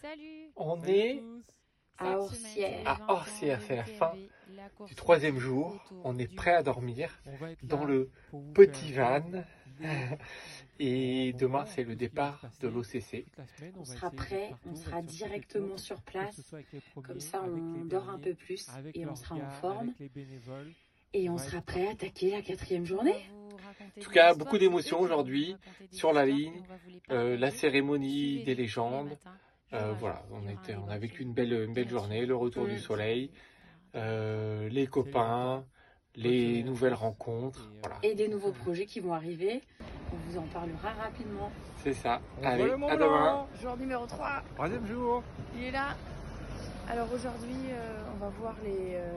Salut On Salut est À Orsières. À 20 ans Orsières, de c'est la fin du troisième jour. On est prêt à dormir dans le petit van. Et demain, c'est le départ de l'OCC. On sera prêt, on sera directement sur place. Comme ça, on dort un peu plus et on sera en forme. Et On sera prêt à attaquer la quatrième journée. En tout cas, beaucoup d'émotions aujourd'hui sur la ligne. Euh, la cérémonie des légendes. Euh, voilà, on, était, on a vécu une belle, une belle journée, le retour du soleil, euh, les copains, les nouvelles rencontres. Et, euh, Voilà, Et des nouveaux projets qui vont arriver. On vous en parlera rapidement. c'est ça. On Allez, le à demain. Jour numéro 3, Troisième jour. il est là. Alors aujourd'hui, euh, on va voir les... euh,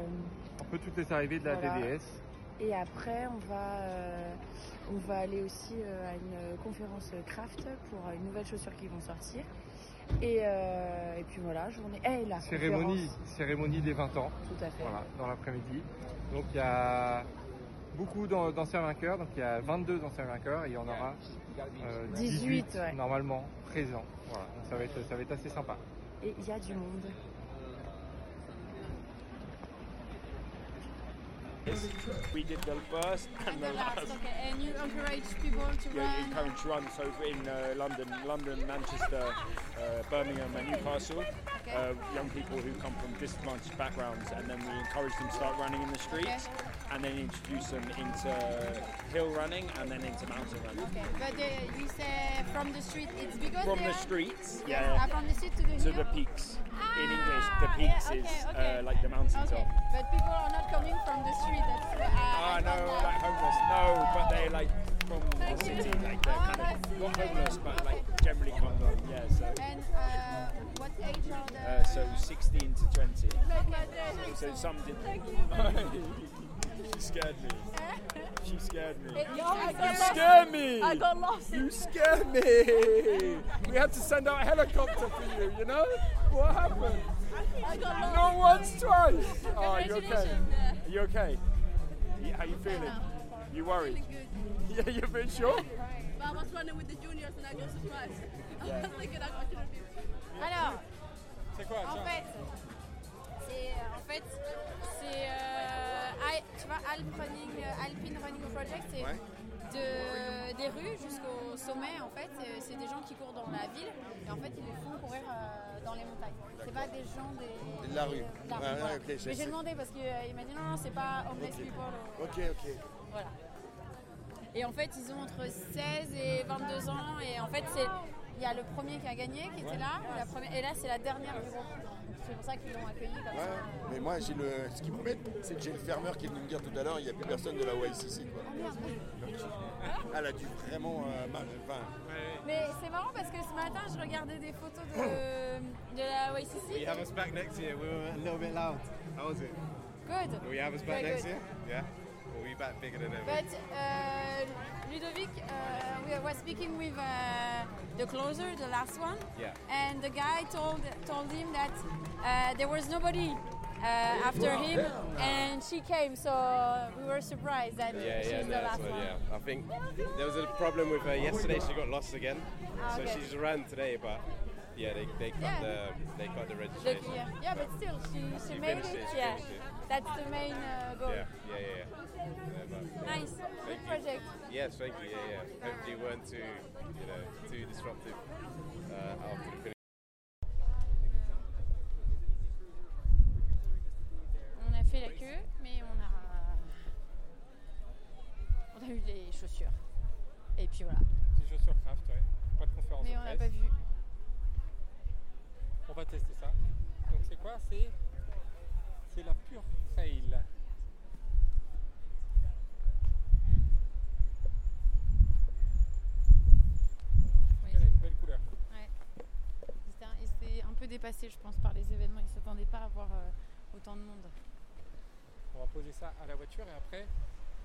Un peu toutes les arrivées de la Voilà. TDS. et après, on va, euh, on va aller aussi euh, à une conférence craft pour une nouvelle chaussure qui vont sortir. Et, euh, et puis voilà, journée... Eh, la Cérémonie, conférence. cérémonie des 20 ans. Tout à fait. Voilà, dans l'après-midi. Donc il y a beaucoup d'an- d'anciens vainqueurs. Donc il y a 22 anciens vainqueurs et il y en aura euh, 18, ouais. normalement présents. Voilà, donc ça va être, ça va être assez sympa. Et il y a du monde. We did the first and the last. okay. And you encourage people to Yeah, run. encourage runs so in uh, London, London, Manchester, uh, Birmingham, and Newcastle. Uh, young people who come from disadvantaged backgrounds, and then we encourage them to start running in the streets, and then introduce them into hill running and then into mountain running. Okay, but uh, you say from the street, it's because From the streets, Yeah, yeah, uh, from the street to the to hill. the peaks. In Ah, English, the yeah, peaks okay, is okay. Uh, like the mountain Okay, top. but people are not coming from the street. That's I, Ah no, that. like homeless. No, but they like from the Thank you. city, like they're Oh, kind of not homeless, yeah. but Okay. like generally come from yeah. So And uh, what age are the? uh, so 16 to 20. Okay, So some did. Thank she scared me. She scared me. You got scared me. I got lost. You scared me. We had to send out a helicopter for you. You know what happened? I got lost. Not once, twice. Oh, you okay? Are you okay? Yeah, How you feeling? You worried? Good. Yeah, you're a bit sure. But I was running with the juniors and I got surprised. I Yeah. was thinking I got to be. Alors, C'est quoi En fait, c'est en fait c'est euh, Al- tu vois Alp Running, euh, Alpine Running Project, c'est Ouais. de, des rues jusqu'au sommet en fait. euh, C'est des gens qui courent dans la ville et en fait ils les font courir euh, dans les montagnes. C'est pas des gens des De la rue. de la Ouais, rue, ouais, voilà. ok, je Mais j'ai demandé parce qu'il m'a dit non non c'est pas homeless people. euh, Ok, ok. voilà. Et en fait, ils ont entre 16 et 22 ans. Et en fait, il y a le premier qui a gagné, qui était là. ou la première, et là, c'est la dernière du groupe. C'est pour ça qu'ils l'ont accueilli comme Ouais, ça. mais moi, j'ai le... ce qui m'embête, c'est que j'ai le fermeur qui est venu me dire tout à l'heure il n'y a plus personne de la YCC. Quoi. Elle a dû vraiment euh, mal. Enfin, Mais c'est marrant parce que ce matin, je regardais des photos de, de la YCC. have us back next year. We were a little bit loud. How was it? Good. You have us back Very next good. year? Yeah. Back bigger than ever? But uh, Ludovic, uh, we was speaking with uh, the closer, the last one, Yeah. and the guy told told him that uh, there was nobody uh, after him, and she came, so we were surprised that Yeah, she's yeah, the no, last what, one. yeah. I think there was a problem with her yesterday. She got lost again, Ah, so okay. she's ran today, but yeah, they, they cut Yeah. the they cut the The- registration. yeah, yeah, but still, she, she She made it. it, she Yeah, it. that's the main uh, goal. Yeah, yeah, yeah. yeah. Nice, good you. project. Yes, thank you. Yeah, yeah. Hopefully, you weren't too, you know, too disruptive uh, after the finish. On a fait la queue, mais on a on a eu les chaussures. Et puis voilà. Des chaussures craft, ouais. Pas de conférence Mais de on n'a pas vu. On va tester ça. Donc c'est quoi? C'est c'est la pure trail. Oui. Elle a une belle couleur. Ouais. C'était un- Ils étaient un peu dépassés, je pense, par les événements. Ils ne s'attendaient pas à voir euh, autant de monde. On va poser ça à la voiture et après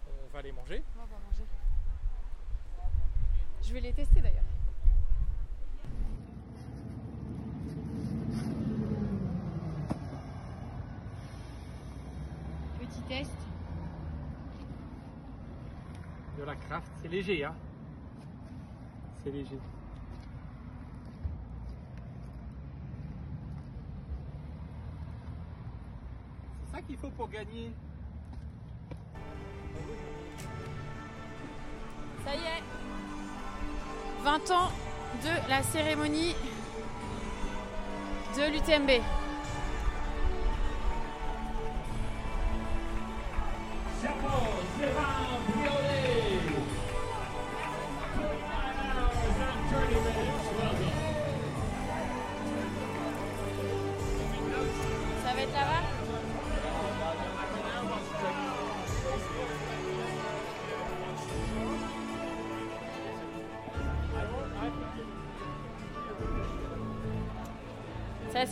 on va aller manger. On va manger. Je vais les tester d'ailleurs. Petit test. De la craft, c'est léger hein. C'est léger. Qu'il faut pour gagner. Ça y est 20 ans de la cérémonie de l'UTMB.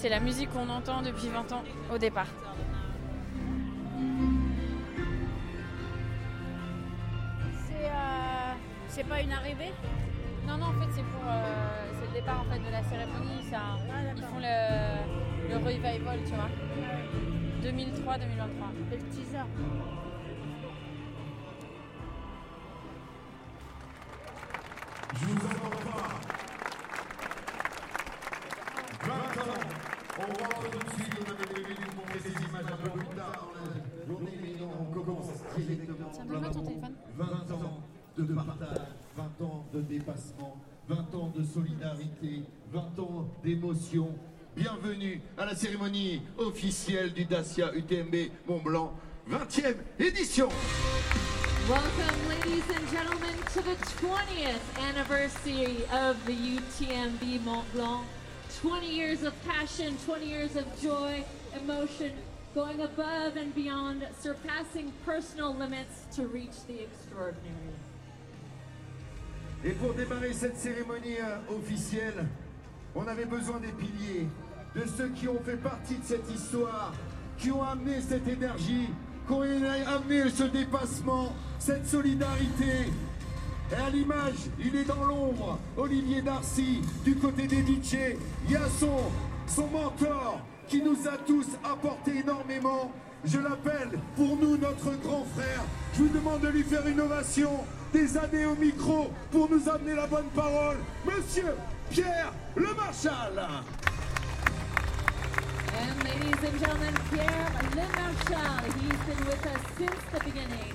C'est la musique qu'on entend depuis 20 ans au départ. C'est euh, pas une arrivée? Non, non, en fait, c'est pour euh, c'est le départ en fait de la cérémonie. Ça, ils font le, le revival, tu vois. 2003-2023. C'est le teaser. 20 ans de partage, 20 ans de dépassement, 20 ans de solidarité, 20 ans d'émotion. Bienvenue à la cérémonie officielle du Dacia UTMB Mont Blanc, 20e édition. Welcome, ladies and gentlemen, to the 20th anniversary of the UTMB Mont Blanc. 20 years of passion, 20 years of joy, emotion, going above and beyond, surpassing personal limits to reach the extraordinary. Et pour démarrer cette cérémonie euh, officielle, on avait besoin des piliers, de ceux qui ont fait partie de cette histoire, qui ont amené cette énergie, qui ont amené ce dépassement, cette solidarité. Et à l'image, il est dans l'ombre, Olivier Darcy, du côté des DJ. Il y a son, son mentor qui nous a tous apporté énormément. Je l'appelle pour nous notre grand frère. Je vous demande de lui faire une ovation, des années au micro pour nous amener la bonne parole. Monsieur Pierre Le Marchal. And ladies and gentlemen, Pierre Le Marchal, he's been with us since the beginning,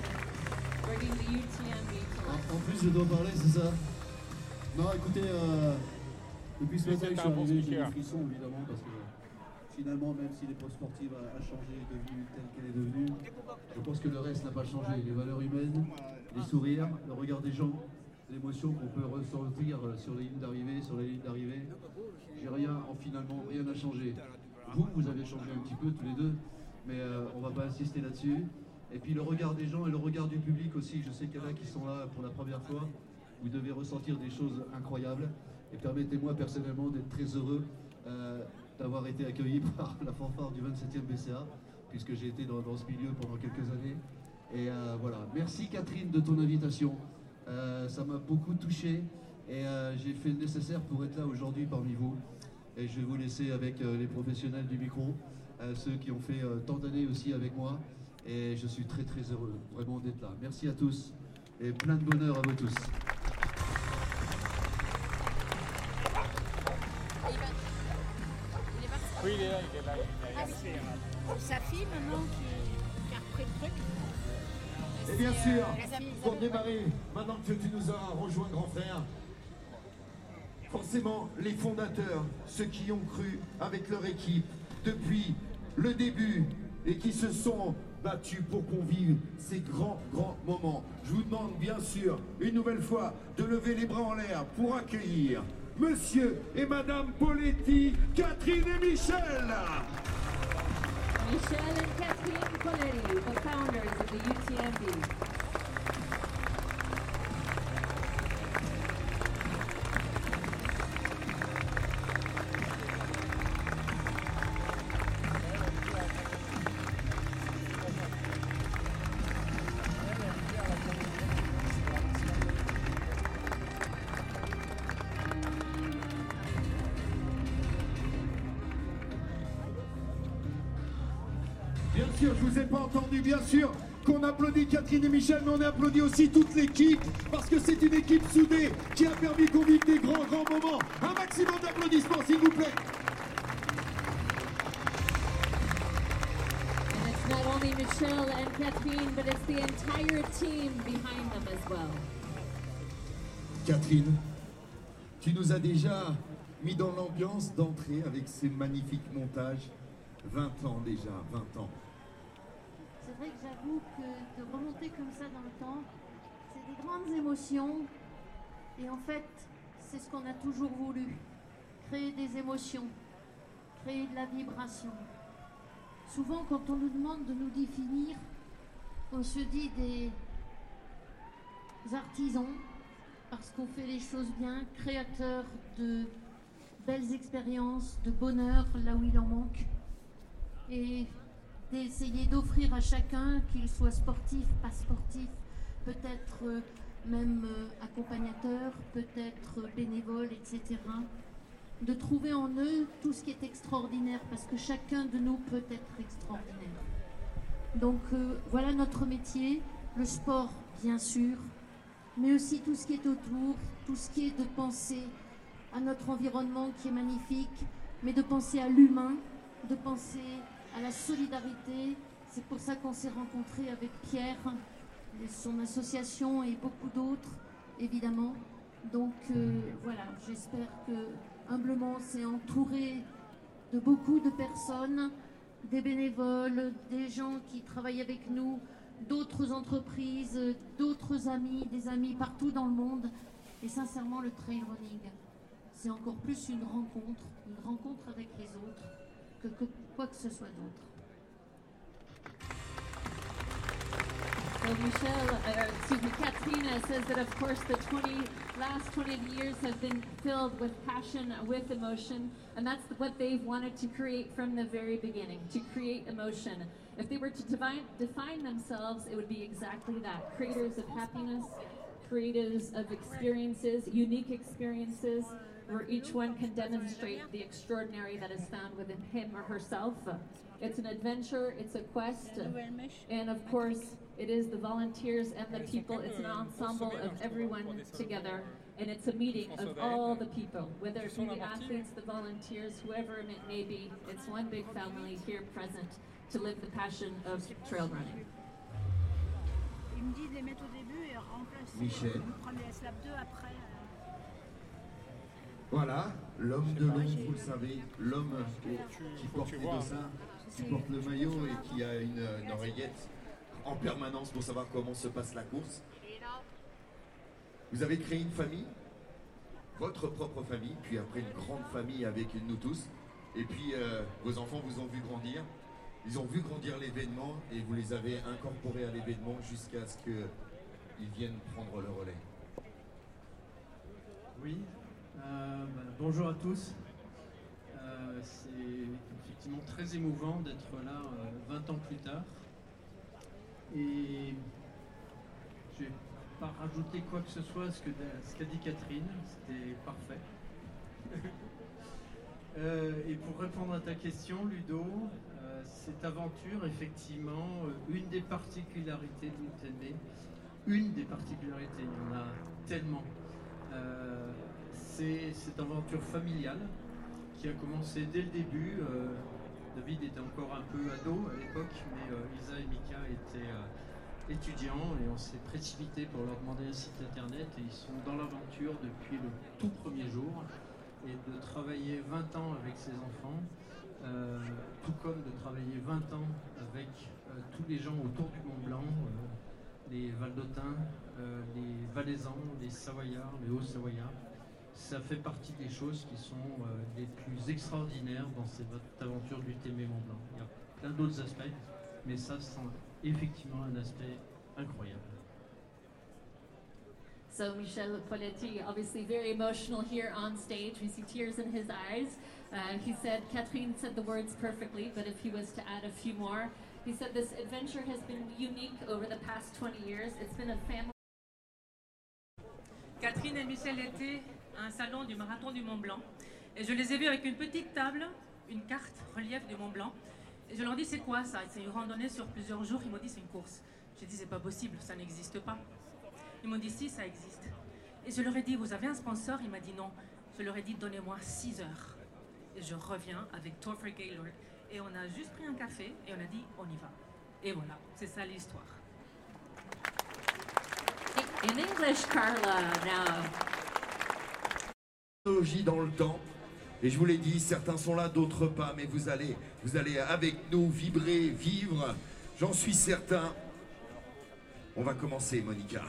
bringing the UTMB to life. En plus, je dois parler, c'est ça? Non, écoutez, euh, depuis ce matin que je suis arrivé, j'ai des frissons, évidemment, parce que finalement, même si l'épreuve sportive a, changé, est devenue telle qu'elle est devenue, je pense que le reste n'a pas changé. Les valeurs humaines, les sourires, le regard des gens, l'émotion qu'on peut ressentir sur les lignes d'arrivée, sur les lignes d'arrivée, j'ai rien, en finalement, rien n'a changé. Vous, vous avez changé un petit peu tous les deux, mais euh, on va pas insister là-dessus. Et puis le regard des gens et le regard du public aussi. Je sais qu'il y en a qui sont là pour la première fois. Vous devez ressentir des choses incroyables. Et permettez-moi personnellement d'être très heureux euh, d'avoir été accueilli par la fanfare du 27e BCA, puisque j'ai été dans, ce milieu pendant quelques années. Et euh, voilà. Merci Catherine de ton invitation. Euh, ça m'a beaucoup touché et euh, j'ai fait le nécessaire pour être là aujourd'hui parmi vous. Et je vais vous laisser avec les professionnels du micro, ceux qui ont fait tant d'années aussi avec moi. Et je suis très très heureux vraiment d'être là. Merci à tous et plein de bonheur à vous tous. Oui, il est là, il est là. il est là. Ah oui. Sa fille maintenant qui, qui a repris le truc. Et bien sûr, fille pour démarrer, maintenant que tu nous as rejoint, grand frère, forcément, les fondateurs, ceux qui ont cru avec leur équipe depuis le début et qui se sont battus pour qu'on vive ces grands, grands moments. Je vous demande bien sûr, une nouvelle fois, de lever les bras en l'air pour accueillir Monsieur et Madame Poletti, Catherine et Michel. Michelle and Kathleen Poletti, the founders of the UTMB. Sûr, je vous ai pas entendu, bien sûr qu'on applaudit Catherine et Michel, mais on applaudit aussi toute l'équipe, parce que c'est une équipe soudée qui a permis qu'on vive des grands, grands moments. Un maximum d'applaudissements, s'il vous plaît. And it's not Michelle and Catherine, but it's the entire team behind them as well. Catherine, tu nous as déjà mis dans l'ambiance d'entrée avec ces magnifiques montages. 20 ans déjà, 20 ans. Vrai que j'avoue que de remonter comme ça dans le temps, c'est des grandes émotions. Et en fait, c'est ce qu'on a toujours voulu. Créer des émotions, créer de la vibration. Souvent, quand on nous demande de nous définir, on se dit des artisans, parce qu'on fait les choses bien, créateurs de belles expériences, de bonheur là où il en manque, et d'essayer d'offrir à chacun, qu'il soit sportif, pas sportif, peut-être euh, même euh, accompagnateur, peut-être bénévole, etc., de trouver en eux tout ce qui est extraordinaire, parce que chacun de nous peut être extraordinaire. Donc euh, voilà notre métier, le sport bien sûr, mais aussi tout ce qui est autour, tout ce qui est de penser à notre environnement qui est magnifique, mais de penser à l'humain, de penser à la solidarité. C'est pour ça qu'on s'est rencontrés avec Pierre et son association et beaucoup d'autres, évidemment. Donc euh, voilà, j'espère que humblement c'est entouré de beaucoup de personnes, des bénévoles, des gens qui travaillent avec nous, d'autres entreprises, d'autres amis, des amis partout dans le monde. Et sincèrement, le trail running, c'est encore plus une rencontre, une rencontre avec les autres, que, que quoi que ce soit d'autre. So Michelle, uh, excuse me, Katrina says that of course the 20 last 20 years have been filled with passion, with emotion, and that's what they've wanted to create from the very beginning, to create emotion. If they were to define, define themselves, it would be exactly that, creators of happiness, creators of experiences, unique experiences, where each one can demonstrate the extraordinary that is found within him or herself. It's an adventure, it's a quest, and of course, it is the volunteers and the people. It's an ensemble of everyone together, and it's a meeting of all the people, whether it be the athletes, the volunteers, whoever it may be. It's one big family here present to live the passion of trail running. Il Voilà, l'homme de l'ombre, vous le savez, l'homme qui porte les dessins, qui porte le maillot et qui a une, une oreillette en permanence pour savoir comment se passe la course. Vous avez créé une famille, votre propre famille, puis après une grande famille avec nous tous. Et puis euh, vos enfants vous ont vu grandir. Ils ont vu grandir l'événement et vous les avez incorporés à l'événement jusqu'à ce qu'ils viennent prendre le relais. Oui, euh, bah, bonjour à tous. Euh, c'est effectivement très émouvant d'être là euh, 20 ans plus tard. Et je vais pas rajouter quoi que ce soit à ce qu'a dit Catherine, c'était parfait. Euh, et pour répondre à ta question, Ludo, euh, cette aventure, effectivement, euh, une des particularités d'Utene, une des particularités, il y en a tellement, euh, c'est cette aventure familiale qui a commencé dès le début. euh, David était encore un peu ado à l'époque, mais euh, Isa et Mika étaient euh, étudiants et on s'est précipité pour leur demander un site internet et ils sont dans l'aventure depuis le tout premier jour et de travailler 20 ans avec ses enfants, euh, tout comme de travailler 20 ans avec tous les gens autour du Mont Blanc, les Valdotins, les Valaisans, les Savoyards, les Hauts-Savoyards. Ça fait partie des choses qui sont euh, les plus extraordinaires dans cette aventure du Témé Mont Blanc. Il y a plein d'autres aspects, mais ça, c'est effectivement un aspect incroyable. So Michel Poletti, obviously very emotional here on stage. We see tears in his eyes. Uh, he said, Catherine said the words perfectly, but if he was to add a few more, he said this adventure has been unique over the past 20 years. It's been a family. Catherine et Michel étaient un salon du marathon du Mont Blanc. Et je les ai vus avec une petite table, une carte relief du Mont Blanc. Et je leur dis c'est quoi ça? C'est une randonnée sur plusieurs jours. Ils m'ont dit c'est une course. J'ai dit c'est pas possible, ça n'existe pas. Ils m'ont dit si, ça existe. Et je leur ai dit vous avez un sponsor? Il m'a dit non. Je leur ai dit donnez-moi 6 heures. Et je reviens avec Topher Gaylord. Et on a juste pris un café et on a dit on y va. Et voilà, c'est ça l'histoire. In English, Carla, now. Dans le temps. Et je vous l'ai dit, certains sont là, d'autres pas, mais vous allez, vous allez avec nous vibrer, vivre. J'en suis certain. On va commencer, Monica.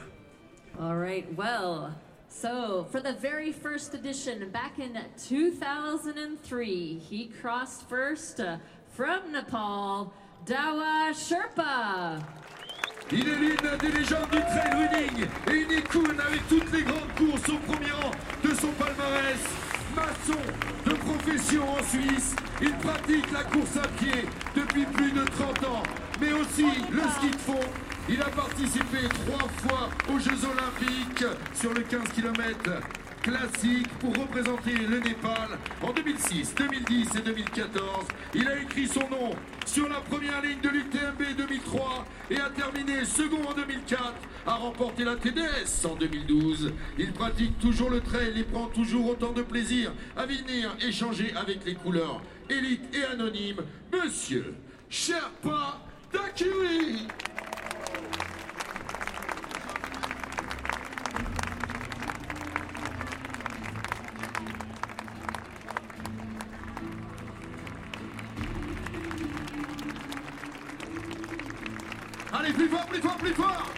All right, well, so for the very first edition back in 2003, he crossed first uh, from Nepal, Dawa Sherpa. Il est l'une des légendes du trail running et une icône avec toutes les grandes courses au premier rang de son palmarès. Maçon de profession en Suisse, il pratique la course à pied depuis plus de 30 ans, mais aussi le ski de fond. Il a participé trois fois aux Jeux Olympiques sur le 15 km classique pour représenter le Népal en 2006, 2010 et 2014. Il a écrit son nom sur la première ligne de l'UTMB 2003 et a terminé second en 2004, a remporté la TDS en 2012. Il pratique toujours le trail et prend toujours autant de plaisir à venir échanger avec les couleurs élite et anonyme, Monsieur Sherpa Dakiri. Plus fort, plus fort,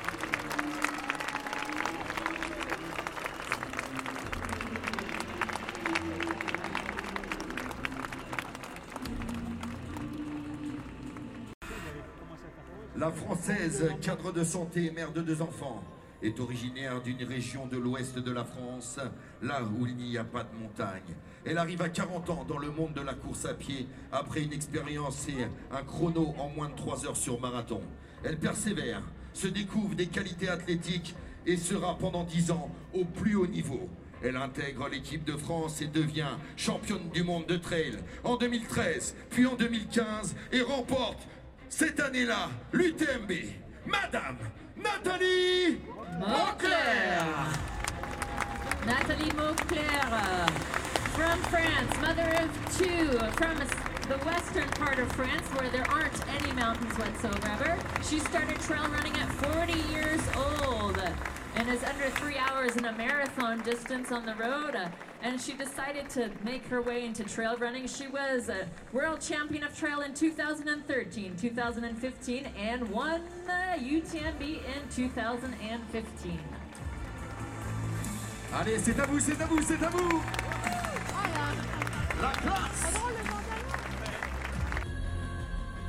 La Française, cadre de santé, mère de deux enfants, est originaire d'une région de l'ouest de la France, là où il n'y a pas de montagne. Elle arrive à 40 ans dans le monde de la course à pied après une expérience et un chrono en moins de 3 heures sur marathon. Elle persévère, se découvre des qualités athlétiques et sera pendant 10 ans au plus haut niveau. Elle intègre l'équipe de France et devient championne du monde de trail en 2013, puis en 2015 et remporte cette année-là l'UTMB. Madame Nathalie Mauclair. Nathalie Mauclair uh, from France, mother of two from the western part of France where there aren't any mountains whatsoever. She started trail running at 40 years old and is under three hours in a marathon distance on the road. and she decided to make her way into trail running. She was a world champion of trail in 2013, 2015, and won the UTMB in 2015. Allez, c'est à vous, c'est à vous, c'est à vous oh, La classe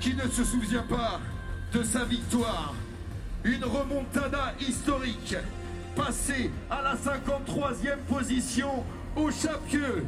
Qui ne se souvient pas de sa victoire Une remontada historique, passé à la 53e position au Chapieux.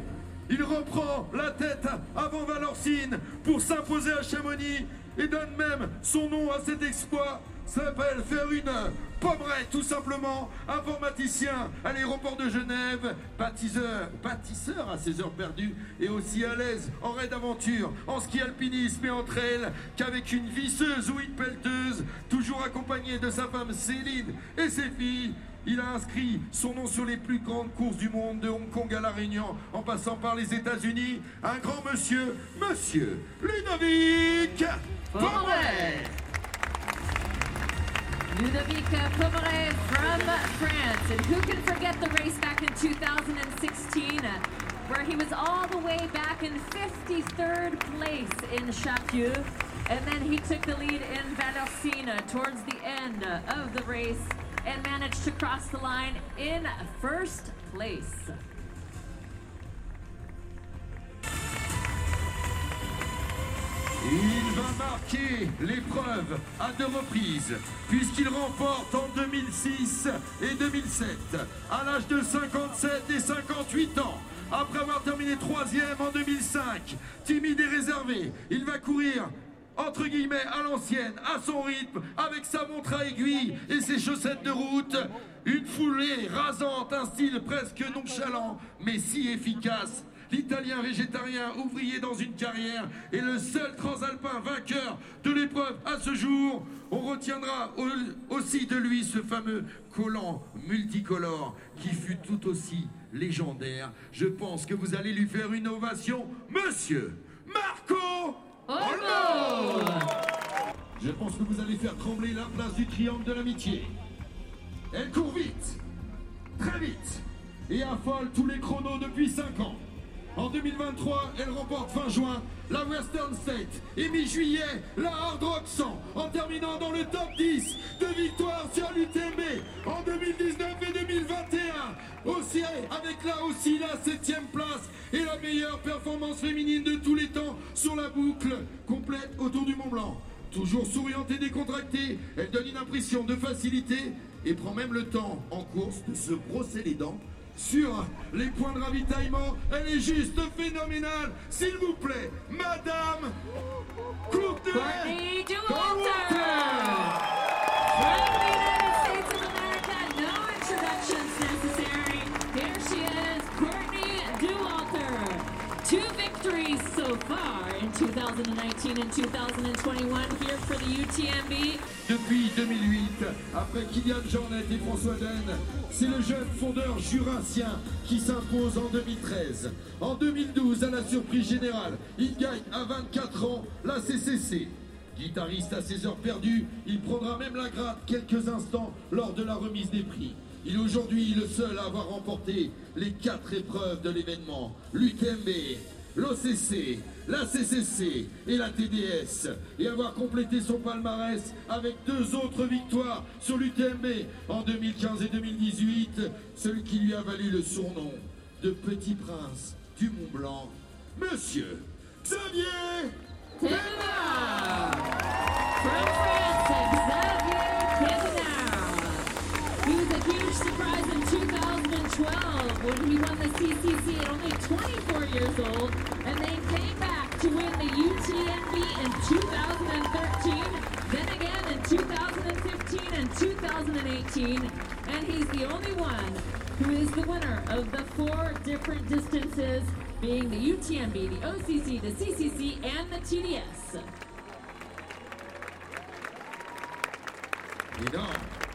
Il reprend la tête avant Valorcine pour s'imposer à Chamonix et donne même son nom à cet exploit. S'appelle faire une pommerette tout simplement, informaticien à l'aéroport de Genève, bâtisseur, à ses heures perdues et aussi à l'aise en raid d'aventure, en ski alpinisme et entre elles qu'avec une visseuse ou une pelleteuse, toujours accompagné de sa femme Céline et ses filles. Il a inscrit son nom sur les plus grandes courses du monde, de Hong Kong à La Réunion, en passant par les États-Unis. Un grand monsieur, monsieur Ludovic Pomeray. Ludovic Pomeray from France. And who can forget the race back in 2016 uh, where he was all the way back in 53rd place in Chapieux. And then he took the lead in Valorcine towards the end of the race and managed to cross the line in first place. Va marquer l'épreuve à deux reprises, puisqu'il remporte en 2006 et 2007, à l'âge de 57 et 58 ans. Après avoir terminé troisième en 2005, timide et réservé, il va courir entre guillemets à l'ancienne, à son rythme, avec sa montre à aiguille et ses chaussettes de route. Une foulée rasante, un style presque nonchalant, mais si efficace. L'Italien végétarien ouvrier dans une carrière est le seul transalpin vainqueur de l'épreuve à ce jour. On retiendra au- aussi de lui ce fameux collant multicolore qui fut tout aussi légendaire. Je pense que vous allez lui faire une ovation, monsieur Marco Olmo Je pense que vous allez faire trembler la place du triangle de l'amitié. Elle court vite, très vite, et affole tous les chronos depuis 5 ans. En 2023, elle remporte fin juin la Western State et mi-juillet la Hard Rock 100 en terminant dans le top 10 de victoires sur l'UTMB en 2019 et 2021. Aussi avec là aussi la septième place et la meilleure performance féminine de tous les temps sur la boucle complète autour du Mont Blanc. Toujours souriante et décontractée, elle donne une impression de facilité et prend même le temps en course de se brosser les dents sur les points de ravitaillement. Elle est juste phénoménale. S'il vous plaît, Madame Courtney 2019 and 2021 here for the UTMB. Depuis 2008, après Kylian Jornet et François Den, c'est le jeune fondeur jurassien qui s'impose en 2013. En 2012, à la surprise générale, il gagne à 24 ans la CCC. Guitariste à ses heures perdues, il prendra même la gratte quelques instants lors de la remise des prix. Il est aujourd'hui le seul à avoir remporté les quatre épreuves de l'événement. L'UTMB, l'OCC, la CCC et la TDS. Et avoir complété son palmarès avec deux autres victoires sur l'UTMB en 2015 et 2018. Celui qui lui a valu le surnom de Petit Prince du Mont Blanc, Monsieur Xavier Thévenard. From France, Xavier Thévenard. He was a huge surprise in 2012 he won the CCC at only 24 years old, and then came back to win the UTMB in 2013, then again in 2015 and 2018, and he's the only one who is the winner of the four different distances, being the UTMB, the OCC, the CCC, and the TDS. Énorme.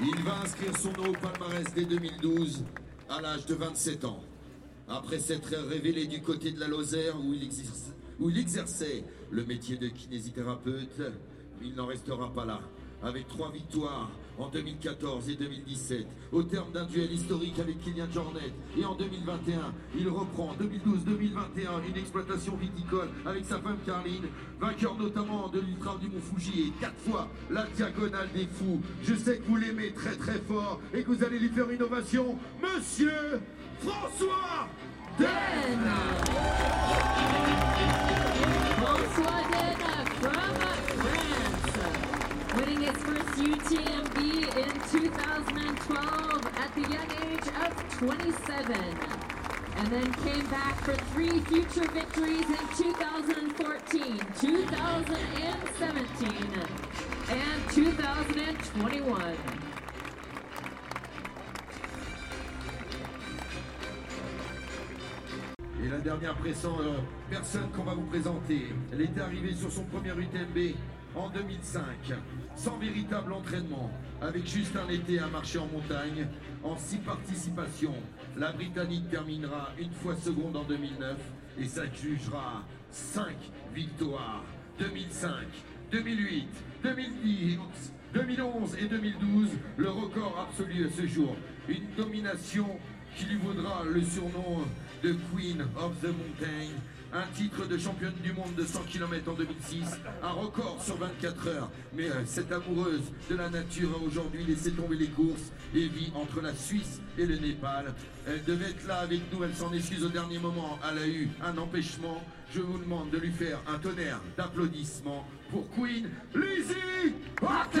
Il va inscrire son nom au palmarès dès 2012 à l'âge de 27 ans. Après s'être révélé du côté de la Lozère où il, exerçait le métier de kinésithérapeute, il n'en restera pas là. Avec trois victoires en 2014 et 2017, au terme d'un duel historique avec Kylian Jornet, et en 2021, il reprend en 2012-2021 une exploitation viticole avec sa femme Carline, vainqueur notamment de l'Ultra du Mont Fuji. Et quatre fois la Diagonale des Fous. Je sais que vous l'aimez très très fort et que vous allez lui faire une ovation, Monsieur François Den François UTMB in 2012 at the young age of 27. And then came back for three future victories in 2014, 2017, and 2021. Et la dernière euh, personne qu'on va vous présenter. Elle était arrivée sur son premier UTMB en 2005, sans véritable entraînement, avec juste un été à marcher en montagne, en six participations. La Britannique terminera une fois seconde en 2009 et s'adjugera cinq victoires. 2005, 2008, 2010, 2011 et 2012, le record absolu à ce jour. Une domination qui lui vaudra le surnom de Queen of the Mountain, un titre de championne du monde de 100 km en 2006, un record sur 24 heures. Mais euh, cette amoureuse de la nature a aujourd'hui laissé tomber les courses et vit entre la Suisse et le Népal. Elle devait être là avec nous, elle s'en excuse au dernier moment. Elle a eu un empêchement. Je vous demande de lui faire un tonnerre d'applaudissements pour Queen Lizzie Hawker.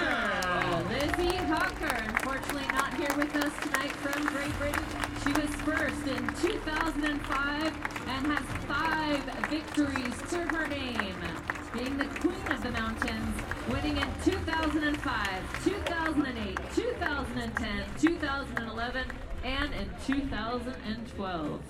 Lizzie Hawker, unfortunately not here with us tonight from Great Britain. She was first in 2005 and has five victories to her name, being the queen of the mountains, winning in 2005, 2008, 2010, 2011, and in 2012.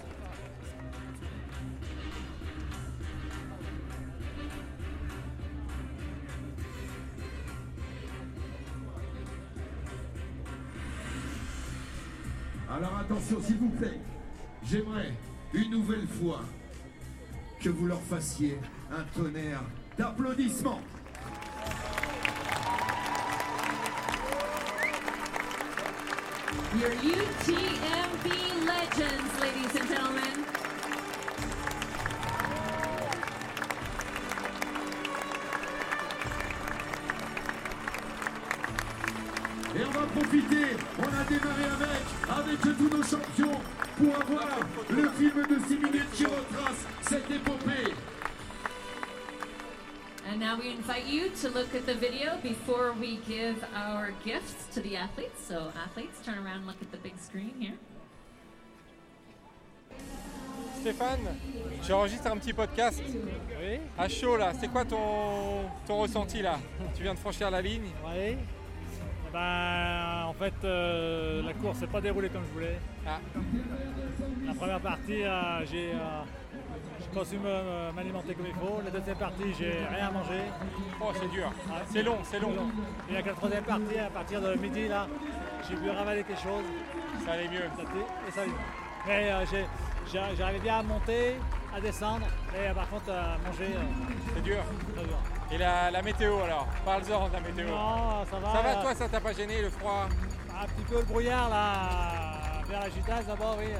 Alors attention, s'il vous plaît, j'aimerais une nouvelle fois que vous leur fassiez un tonnerre d'applaudissements. Your UTMB legends, ladies and gentlemen. Et on va profiter, on a démarré avec, avec tous nos champions pour avoir le film de 6 minutes qui retrace cette épopée. And now we invite you to look at the video before we give our gifts to the athletes. So, athletes, turn around and look at the big screen here. Stéphane, j'enregistre un petit podcast? Oui. À chaud là, c'est quoi ton, ton ressenti là? Tu viens de franchir la ligne? Oui. Eh Ben, en fait, euh, la course s'est pas déroulée comme je voulais. La première partie, euh, j'ai euh, j'ai pas su me- me- m'alimenter comme il faut. La deuxième partie, j'ai rien mangé. Oh, c'est dur. C'est long, c'est long. Et la troisième partie, à partir de midi, là, j'ai pu ravaler quelque chose. Ça allait mieux. Et ça. Mais euh, j'arrivais bien à monter, à descendre, et euh, par contre, à manger. C'est dur. Très dur. Et la, la météo alors? Parle-en de la météo. Non, ça va. Ça va euh, toi, ça t'a pas gêné le froid? Un petit peu le brouillard là, vers la gitane d'abord, oui.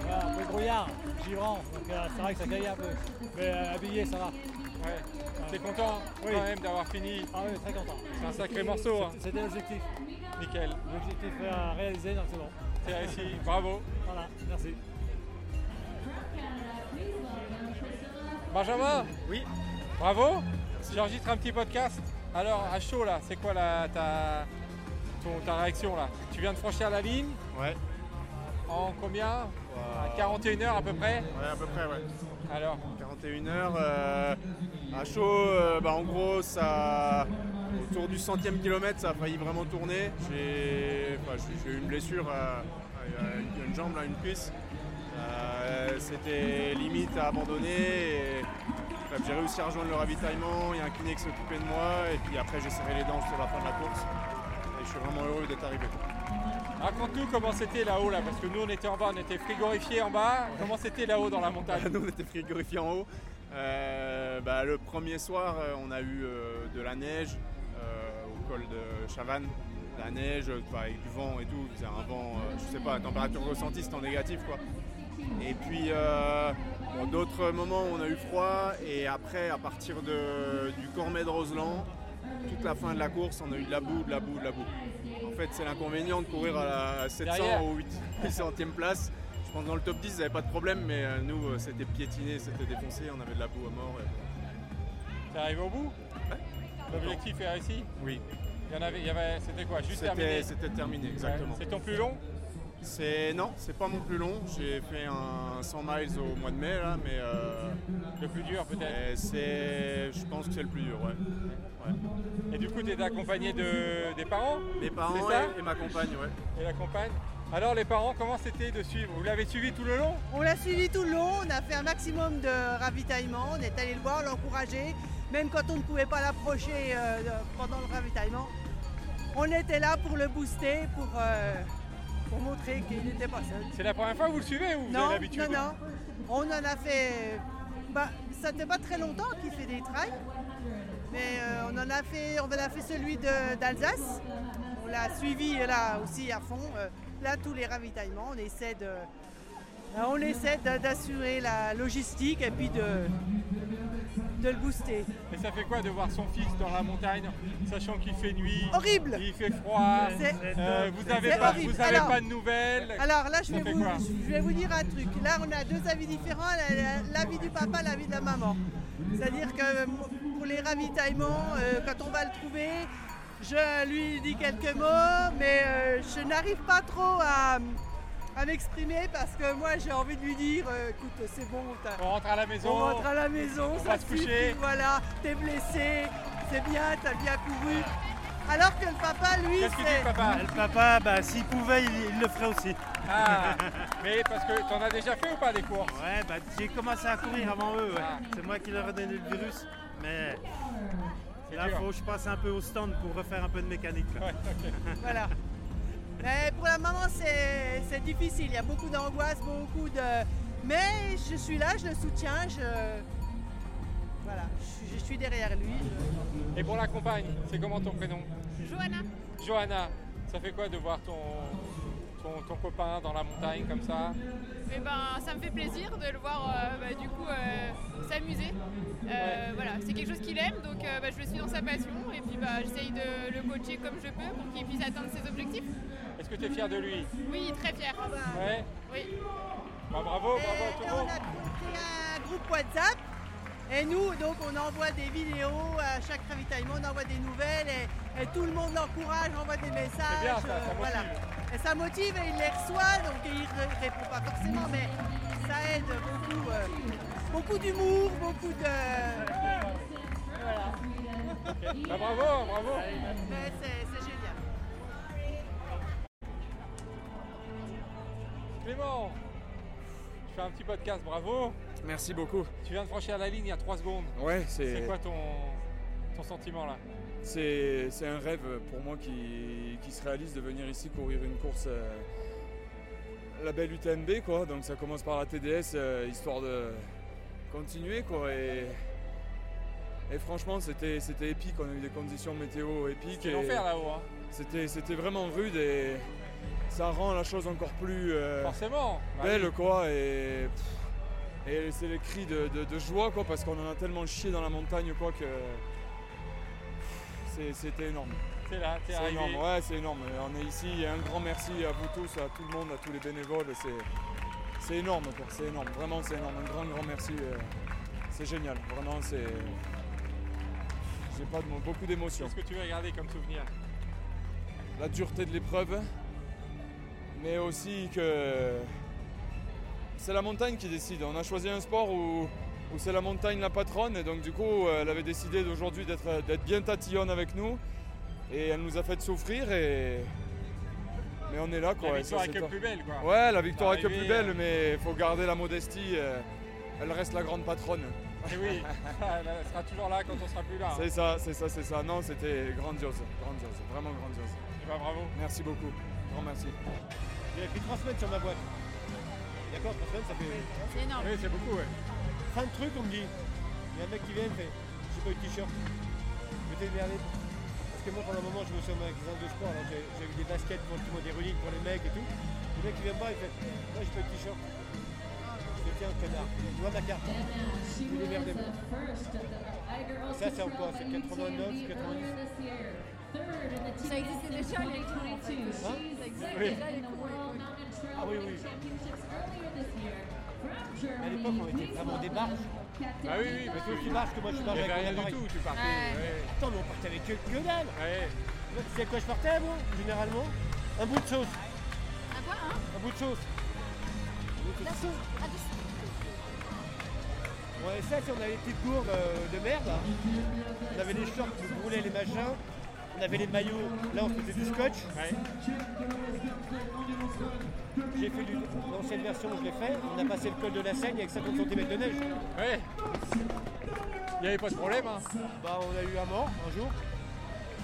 Voilà, un peu brouillard, givrant, donc euh, c'est vrai que ça caille un peu. Mais euh, habillé, ça va. Ouais. T'es content Oui. quand même d'avoir fini Ah oui, très content. C'est un sacré morceau. hein. C'était l'objectif. Nickel. L'objectif euh, réalisé, donc c'est bon. C'est réussi, bravo. Voilà, merci. Benjamin Oui. Bravo. J'enregistre un petit podcast. Alors, à chaud là, c'est quoi la, ta, ton- ta réaction là? Tu viens de franchir la ligne? Ouais. En combien À 41 heures à peu près Ouais, à peu près, ouais. Alors 41 heures. euh, à chaud, euh, bah, en gros, ça, autour du centième kilomètre, ça a failli vraiment tourner. J'ai enfin, eu une blessure à, à une, jambe, là, une cuisse. Euh, C'était limite à abandonner. j'ai réussi à rejoindre le ravitaillement. Il y a un kiné qui s'est occupé de moi. Et puis après, j'ai serré les dents sur la fin de la course. Et je suis vraiment heureux d'être arrivé. Raconte-nous comment c'était là-haut là, parce que nous on était en bas, on était frigorifiés en bas. Comment c'était là-haut dans la montagne Nous on était frigorifiés en haut. Euh, bah, le premier soir, euh, on a eu euh, de la neige au col de Chavannes. La neige, avec du vent et tout. C'est un vent, je sais pas, la température ressentie c'était en négatif quoi. Et puis d'autres moments on a eu froid. Et après, à partir de, du Cormet de Roseland, toute la fin de la course, on a eu de la boue, de la boue, de la boue. En fait, c'est l'inconvénient de courir à la 700 Derrière. ou 800e place. Je pense que dans le top 10, ils n'avaient pas de problème, mais euh, nous, euh, c'était piétiné, c'était défoncé, on avait de la boue à mort. et- T'es arrivé au bout? L'objectif est réussi? Oui. Il y en avait, il y avait c'était quoi? Juste C'était- terminé? C'était terminé, exactement. C'est ton plus long? C'est non, c'est pas mon plus long. J'ai fait un 100 miles au mois de mai là, mais euh, le plus dur peut-être. C'est, je pense que c'est le plus dur, ouais. Ouais. Et du coup, tu étais accompagné de, des parents? Mes parents et, et ma compagne, ouais. Et la compagne? Alors les parents, comment c'était de suivre? Vous l'avez suivi tout le long? On l'a suivi tout le long, on a fait un maximum de ravitaillement, on est allé le voir, l'encourager, même quand on ne pouvait pas l'approcher euh, pendant le ravitaillement. On était là pour le booster, pour, euh, pour montrer qu'il n'était pas seul. C'est la première fois que vous le suivez ou vous non, avez l'habitude? non, non. On en a fait. Bah, ça fait pas très longtemps qu'il fait des trails, mais euh, on en a fait, on en a fait celui d'Alsace. On l'a suivi là aussi à fond. Euh, là, tous les ravitaillements, on essaie de, euh, on essaie d'assurer la logistique et puis de, de le booster. Et ça fait quoi de voir son fils dans la montagne, sachant qu'il fait nuit Horrible Il fait froid euh, Vous n'avez pas, horrible. vous avez Alors- pas de nouvelles Alors là, je vais, vous, quoi je vais vous dire un truc. Là, on a deux avis différents, la- la- l'avis du papa, l'avis de la maman. C'est-à-dire que euh, pour les ravitaillements, euh, quand on va le trouver, je lui dis quelques mots, mais euh, je n'arrive pas trop à, à m'exprimer parce que moi, j'ai envie de lui dire, euh, écoute, c'est bon, On rentre à la maison. on rentre à la maison, On ça va se suffit, coucher. voilà, t'es blessé, c'est bien, t'as bien couru. Alors que le papa, lui, Qu'est-ce papa Le papa, bah, s'il pouvait, il, il le ferait aussi. Ah, mais parce que t'en as déjà fait ou pas des courses? Ouais, bah, j'ai commencé à courir avant eux. ouais. C'est moi qui leur ai donné le virus. Mais là, dur. faut que je passe un peu au stand pour refaire un peu de mécanique. là. Voilà. Mais pour la maman, c'est difficile. Il y a beaucoup d'angoisse, beaucoup de. Mais je suis là, je le soutiens. Je, voilà, je, je suis derrière lui. Et pour la compagne, c'est comment ton prénom? Johanna. Johanna, ça fait quoi de voir ton, ton, ton copain dans la montagne comme ça Eh ben, ça me fait plaisir de le voir euh, bah, du coup euh, s'amuser. Euh, Voilà, c'est quelque chose qu'il aime, donc euh, bah, je suis dans sa passion et puis bah, j'essaye de le coacher comme je peux pour qu'il puisse atteindre ses objectifs. Est-ce que tu es fier de lui? Oui, très fier. Ouais. Oui. Bah, bravo, bravo à tout Et le on monde. a créé un groupe WhatsApp. Et nous, donc, on envoie des vidéos à chaque ravitaillement, on envoie des nouvelles et, et tout le monde l'encourage, envoie des messages. bien, ça, ça voilà. Et ça motive et il les reçoit, donc il ne répond pas forcément, mais ça aide beaucoup. euh, beaucoup d'humour, beaucoup de. Voilà. Bah, bravo, bravo. Mais c'est c'est génial. Clément, je fais un petit podcast, bravo. Merci beaucoup. Tu viens de franchir la ligne il y a 3 secondes. Ouais, c'est- C'est quoi ton, ton sentiment là? C'est un rêve pour moi qui, qui se réalise de venir ici courir une course, euh, la belle UTMB quoi. Donc ça commence par la TDS, euh, histoire de continuer quoi. Et, et franchement c'était c'était épique, on a eu des conditions météo épiques. C'était l'enfer là-haut. hein. C'était c'était vraiment rude et ça rend la chose encore plus euh, Forcément. Bah belle quoi. Et, pff, et c'est les cris de, de- de joie quoi parce qu'on en a tellement chié dans la montagne quoi que c'était énorme. C'est là, C'est arrivé. énorme, ouais c'est énorme. On est ici, et un grand merci à vous tous, à tout le monde, à tous les bénévoles. C'est, c'est énorme c'est énorme, vraiment c'est énorme. Un grand grand merci. euh, C'est génial, vraiment c'est. J'ai pas de beaucoup d'émotions. Qu'est-ce que tu veux garder comme souvenir? La dureté de l'épreuve, mais aussi que c'est la montagne qui décide. On a choisi un sport où, où c'est la montagne la patronne et donc du coup elle avait décidé d'aujourd'hui d'être, d'être bien tatillonne avec nous et elle nous a fait souffrir et mais on est là quoi. La et ça, victoire est top. plus belle, quoi. Ouais la victoire est que plus belle euh, mais il faut garder la modestie. euh, elle reste la grande patronne. Eh oui, elle sera toujours là quand on sera plus là. hein. C'est ça, c'est ça, c'est ça. Non, c'était grandiose, grandiose, vraiment grandiose. Eh ben, bravo. Merci beaucoup, grand merci. J'ai pris 3 semaines sur ma boîte. D'accord, 3 semaines, ça fait. C'est énorme. Oui, c'est beaucoup, ouais. Fin de truc, on me dit. Il y a un mec qui vient, il me fait J'ai pas eu de t-shirt. Je vais t'énerver. Parce que moi, pendant un moment, je me suis au magasin de sport. alors J'ai j'ai eu des baskets pour le tout des running pour les mecs et tout. Le mec, il vient me voir, il fait Moi, j'ai pas eu de t-shirt. Je fais Tiens, connard, vois ma carte. Je vais démerder, moi. Ça, c'est en quoi? C'est 89, 90 Ça existait déjà les cours. Hein? Ça existait Oui. déjà les cours. Ah oui, oui. À l'époque, on était vraiment des barges. Ah oui, oui, parce Toi, que tu marches, que moi, je il avait avec rien du tout, tu partais, Ouais. Attends, mais on partait avec que, que dalle. Ouais. Tu sais à quoi je partais, moi, généralement? Un bout de sauce. À quoi, hein? Un bout de sauce. Un bout de La sauce. Ouais, ça, si on avait les petites gourdes euh, de merde, là. on avait les shorts qui brûlaient les machins, on avait les maillots, là on faisait du scotch. J'ai fait l'ancienne version, je l'ai fait, on a passé le col de la Seigne avec 50 cm de neige. Ouais. Il n'y avait pas de problème, hein. Bah, on a eu un mort un jour.